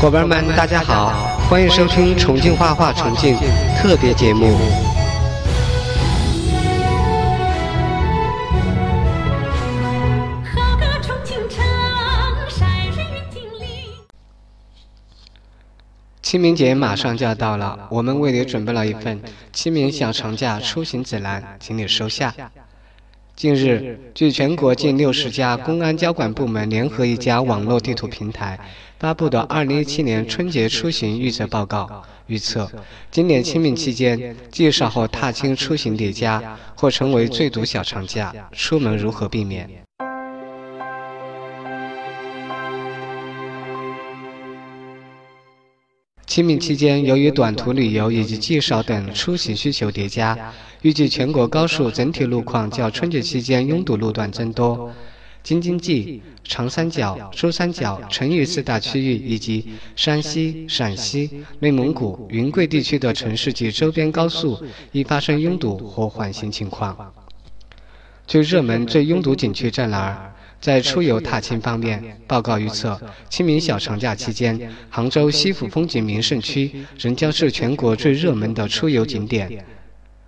伙伴们，大家好，欢迎收听重庆画画重庆特别节目。好个重庆城，晒日云锦里。清明节马上就要到了，我们为你准备了一份清明小长假出行指南，请你收下。近日，据全国近六十家公安交管部门联合一家网络地图平台发布的《二零一七年春节出行预测报告》预测，今年清明期间，忌少或踏青出行叠加，或成为最堵小长假，出门如何避免？清明期间，由于短途旅游以及祭扫等出行需求叠加，预计全国高速整体路况较春节期间拥堵路段增多。京津冀、长三角、珠三角、成渝四大区域以及山西、陕西、内蒙古、云贵地区的城市及周边高速易发生拥堵或缓行情况。最热门、最拥堵景区在哪儿？在出游踏青方面，报告预测，清明小长假期间，杭州西府风景名胜区仍将是全国最热门的出游景点。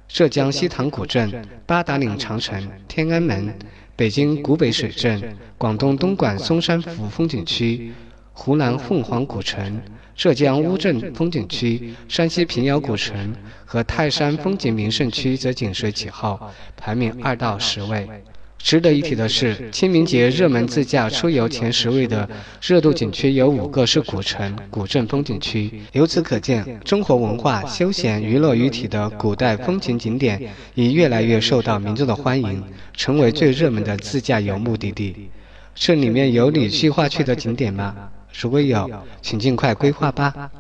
浙江西塘古镇、八达岭长城、天安门、北京古北水镇、广东东莞松山府风景区、湖南凤凰古城、浙江乌镇风景区、山西平遥古城和泰山风景名胜区则紧随其后，排名二到十位。值得一提的是，清明节热门自驾出游前十位的热度景区有五个是古城、古镇风景区。由此可见，中国文化、休闲、娱乐于体的古代风情景点已越来越受到民众的欢迎，成为最热门的自驾游目的地。这里面有你计划去的景点吗？如果有，请尽快规划吧。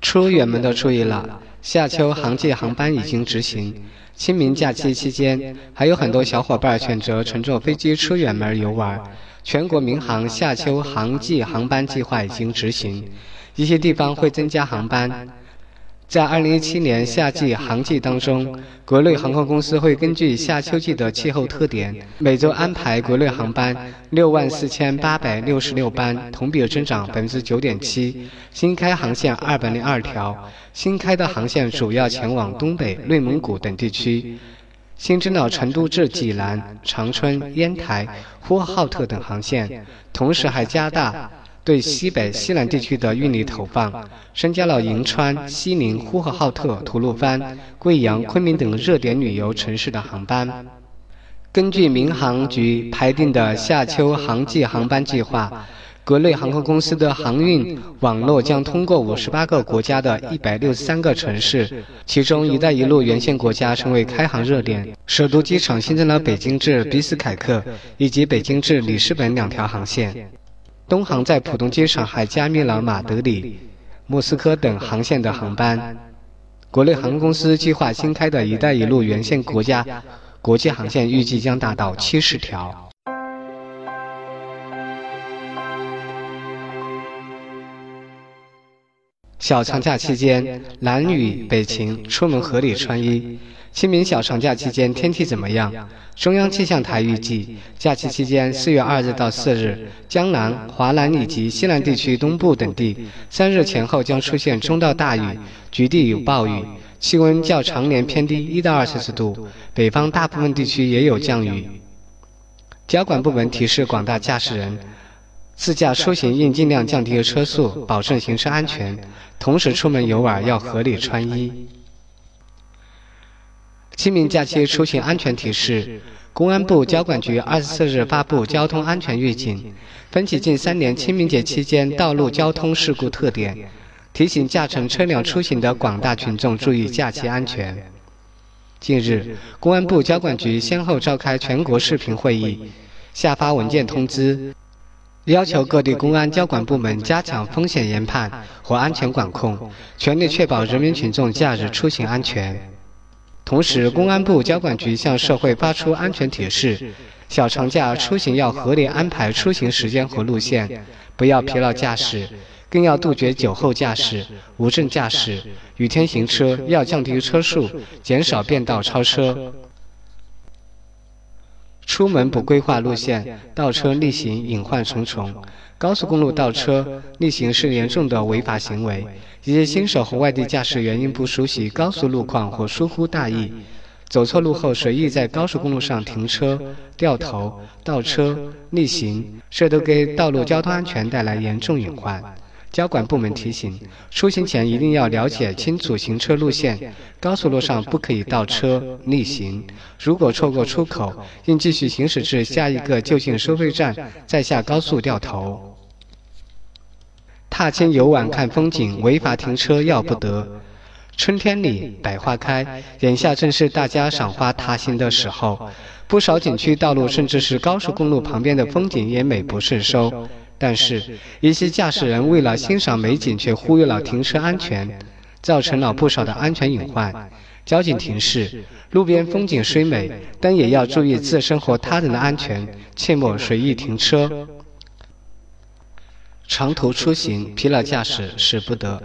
出远门的注意了，夏秋航季航班已经执行。清明假期期间，还有很多小伙伴选择乘坐飞机出远门游玩。全国民航夏秋航季航班计划已经执行，一些地方会增加航班。在2017年夏季航季当中，国内航空公司会根据夏秋季的气候特点，每周安排国内航班六万四千八百六十六班，同比增长百分之九点七。新开航线二百零二条，新开的航线主要前往东北、内蒙古等地区。新增了成都至济南、长春、烟台、呼和浩特等航线，同时还加大。对西北、西南地区的运力投放，增加了银川、西宁、呼和浩特、吐鲁番、贵阳、昆明等热点旅游城市的航班。根据民航局排定的夏秋航季航班计划，国内航空公司的航运网络将通过五十八个国家的一百六十三个城市，其中“一带一路”沿线国家成为开航热点。首都机场新增了北京至比斯凯克以及北京至里斯本两条航线。东航在浦东机场还加密了马德里、莫斯科等航线的航班。国内航空公司计划新开的一带一路沿线国家国际航线预计将达到七十条。小长假期间，南雨北晴，出门合理穿衣。清明小长假期间天气怎么样？中央气象台预计，假期期间四月二日到四日，江南、华南以及西南地区东部等地三日前后将出现中到大雨，局地有暴雨，气温较常年偏低一到二摄氏度，北方大部分地区也有降雨。交管部门提示广大驾驶人，自驾出行应尽量降低车速，保证行车安全，同时出门游玩要合理穿衣。清明假期出行安全提示：公安部交管局二十四日发布交通安全预警，分析近三年清明节期间道路交通事故特点，提醒驾乘车辆出行的广大群众注意假期安全。近日，公安部交管局先后召开全国视频会议，下发文件通知，要求各地公安交管部门加强风险研判和安全管控，全力确保人民群众假日出行安全。同时，公安部交管局向社会发出安全提示：小长假出行要合理安排出行时间和路线，不要疲劳驾驶，更要杜绝酒后驾驶、无证驾驶。雨天行车要降低车速，减少变道超车。出门不规划路线，倒车逆行隐患重重。高速公路倒车逆行是严重的违法行为。一些新手和外地驾驶员因不熟悉高速路况或疏忽大意，走错路后随意在高速公路上停车、掉头、倒车、逆行，这都给道路交通安全带来严重隐患。交管部门提醒：出行前一定要了解清楚行车路线，高速路上不可以倒车、逆行。如果错过出口，应继续行驶至下一个就近收费站，再下高速掉头。踏青游玩看风景，违法停车要不得。春天里百花开，眼下正是大家赏花踏青的时候。不少景区道路甚至是高速公路旁边的风景也美不胜收。但是，一些驾驶人为了欣赏美景，却忽略了停车安全，造成了不少的安全隐患。交警提示：路边风景虽美，但也要注意自身和他人的安全，切莫随意停车。长途出行，疲劳驾驶使不得。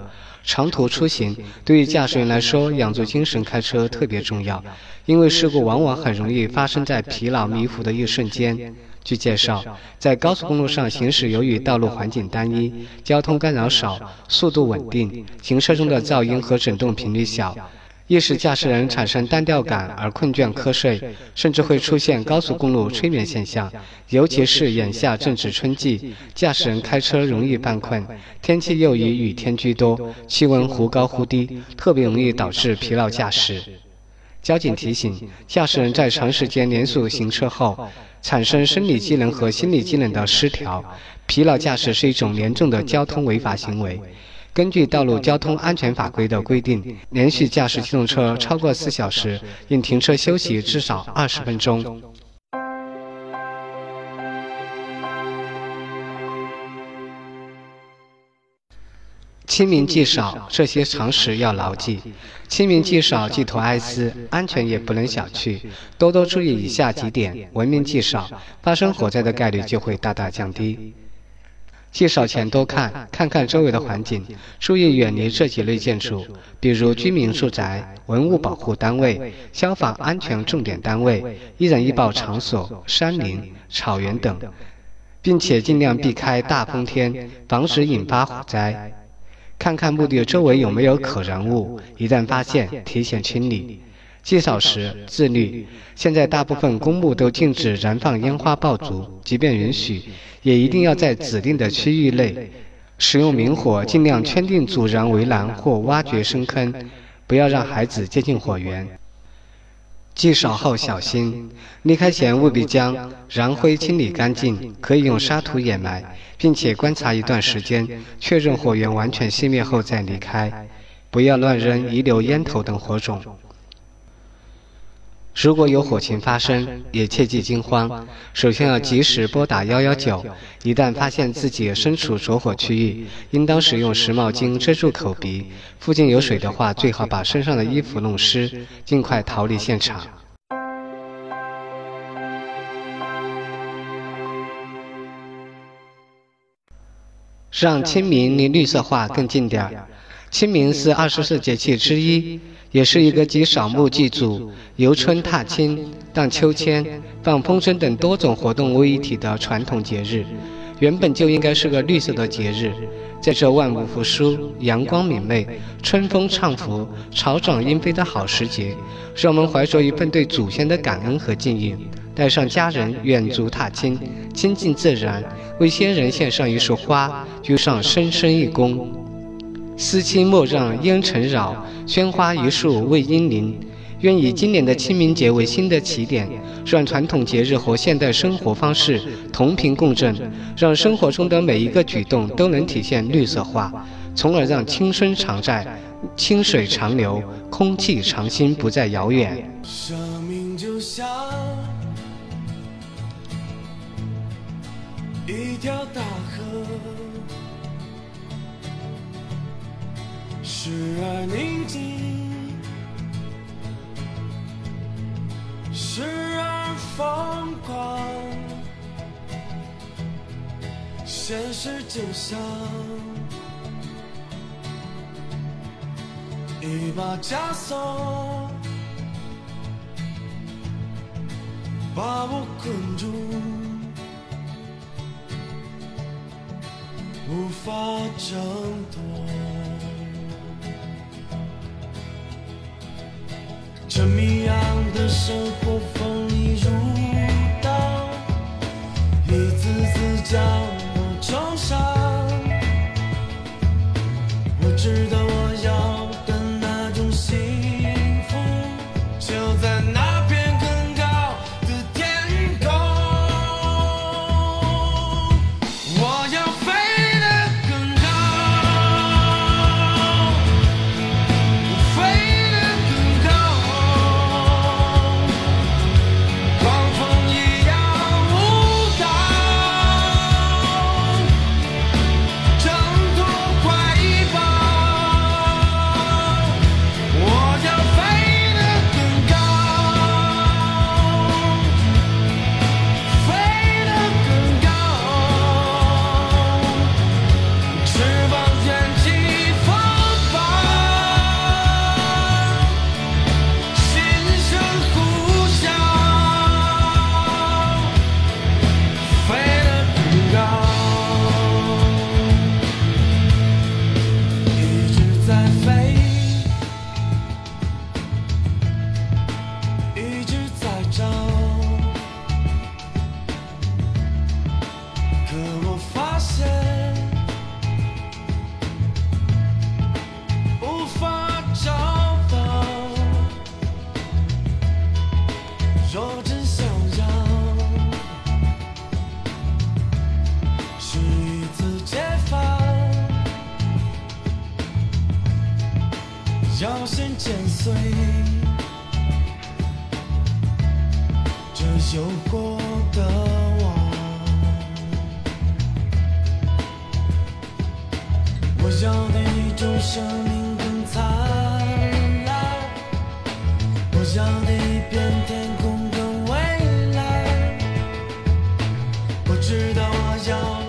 长途出行对于驾驶员来说，养足精神开车特别重要，因为事故往往很容易发生在疲劳迷糊的一瞬间。据介绍，在高速公路上行驶，由于道路环境单一，交通干扰少，速度稳定，行车中的噪音和震动频率小。易使驾驶人产生单调感而困倦瞌睡，甚至会出现高速公路催眠现象。尤其是眼下正值春季，驾驶人开车容易犯困，天气又以雨天居多，气温忽高忽低，特别容易导致疲劳驾驶。交警提醒：驾驶人在长时间连续行车后，产生生理机能和心理机能的失调，疲劳驾驶是一种严重的交通违法行为。根据道路交通安全法规的规定，连续驾驶机动车超过四小时，应停车休息至少二十分钟。清明祭扫，这些常识要牢记。清明祭扫，寄托哀思，安全也不能小觑。多多注意以下几点，文明祭扫，发生火灾的概率就会大大降低。祭扫前多看，看看周围的环境，注意远离这几类建筑，比如居民住宅、文物保护单位、消防安全重点单位、易燃易爆场所、山林、草原等，并且尽量避开大风天，防止引发火灾。看看墓地周围有没有可燃物，一旦发现，提前清理。祭扫时自律。现在大部分公墓都禁止燃放烟花爆竹，即便允许，也一定要在指定的区域内使用明火，尽量圈定阻燃围栏或挖掘深坑，不要让孩子接近火源。祭扫后小心，离开前务必将燃灰清理干净，可以用沙土掩埋，并且观察一段时间，确认火源完全熄灭后再离开，不要乱扔遗留烟头等火种。如果有火情发生，也切忌惊慌。首先要及时拨打幺幺九。一旦发现自己身处着火区域，应当使用湿毛巾遮住口鼻。附近有水的话，最好把身上的衣服弄湿，尽快逃离现场。让清明离绿色化更近点儿。清明是二十四节气之一。也是一个集扫墓祭祖、游春踏青、荡秋千、放风筝等多种活动为一体的传统节日，原本就应该是个绿色的节日。在这万物复苏、阳光明媚、春风畅拂、草长莺飞的好时节，让我们怀着一份对祖先的感恩和敬意，带上家人远足踏青，亲近自然，为先人献上一束花，鞠上深深一躬。思亲莫让烟尘扰。鲜花一束为英灵，愿以今年的清明节为新的起点，让传统节日和现代生活方式同频共振，让生活中的每一个举动都能体现绿色化，从而让青春常在，清水长流，空气常新不再遥远。生命就像一条大河。时而宁静，时而疯狂，现实就像一把枷锁，把我困住，无法挣脱。这谜样的生活锋利如刀，一次次将我重伤。我知道要先剪碎这诱惑的网。我要的一种生命更灿烂我要的一片天空更蔚蓝我知道我要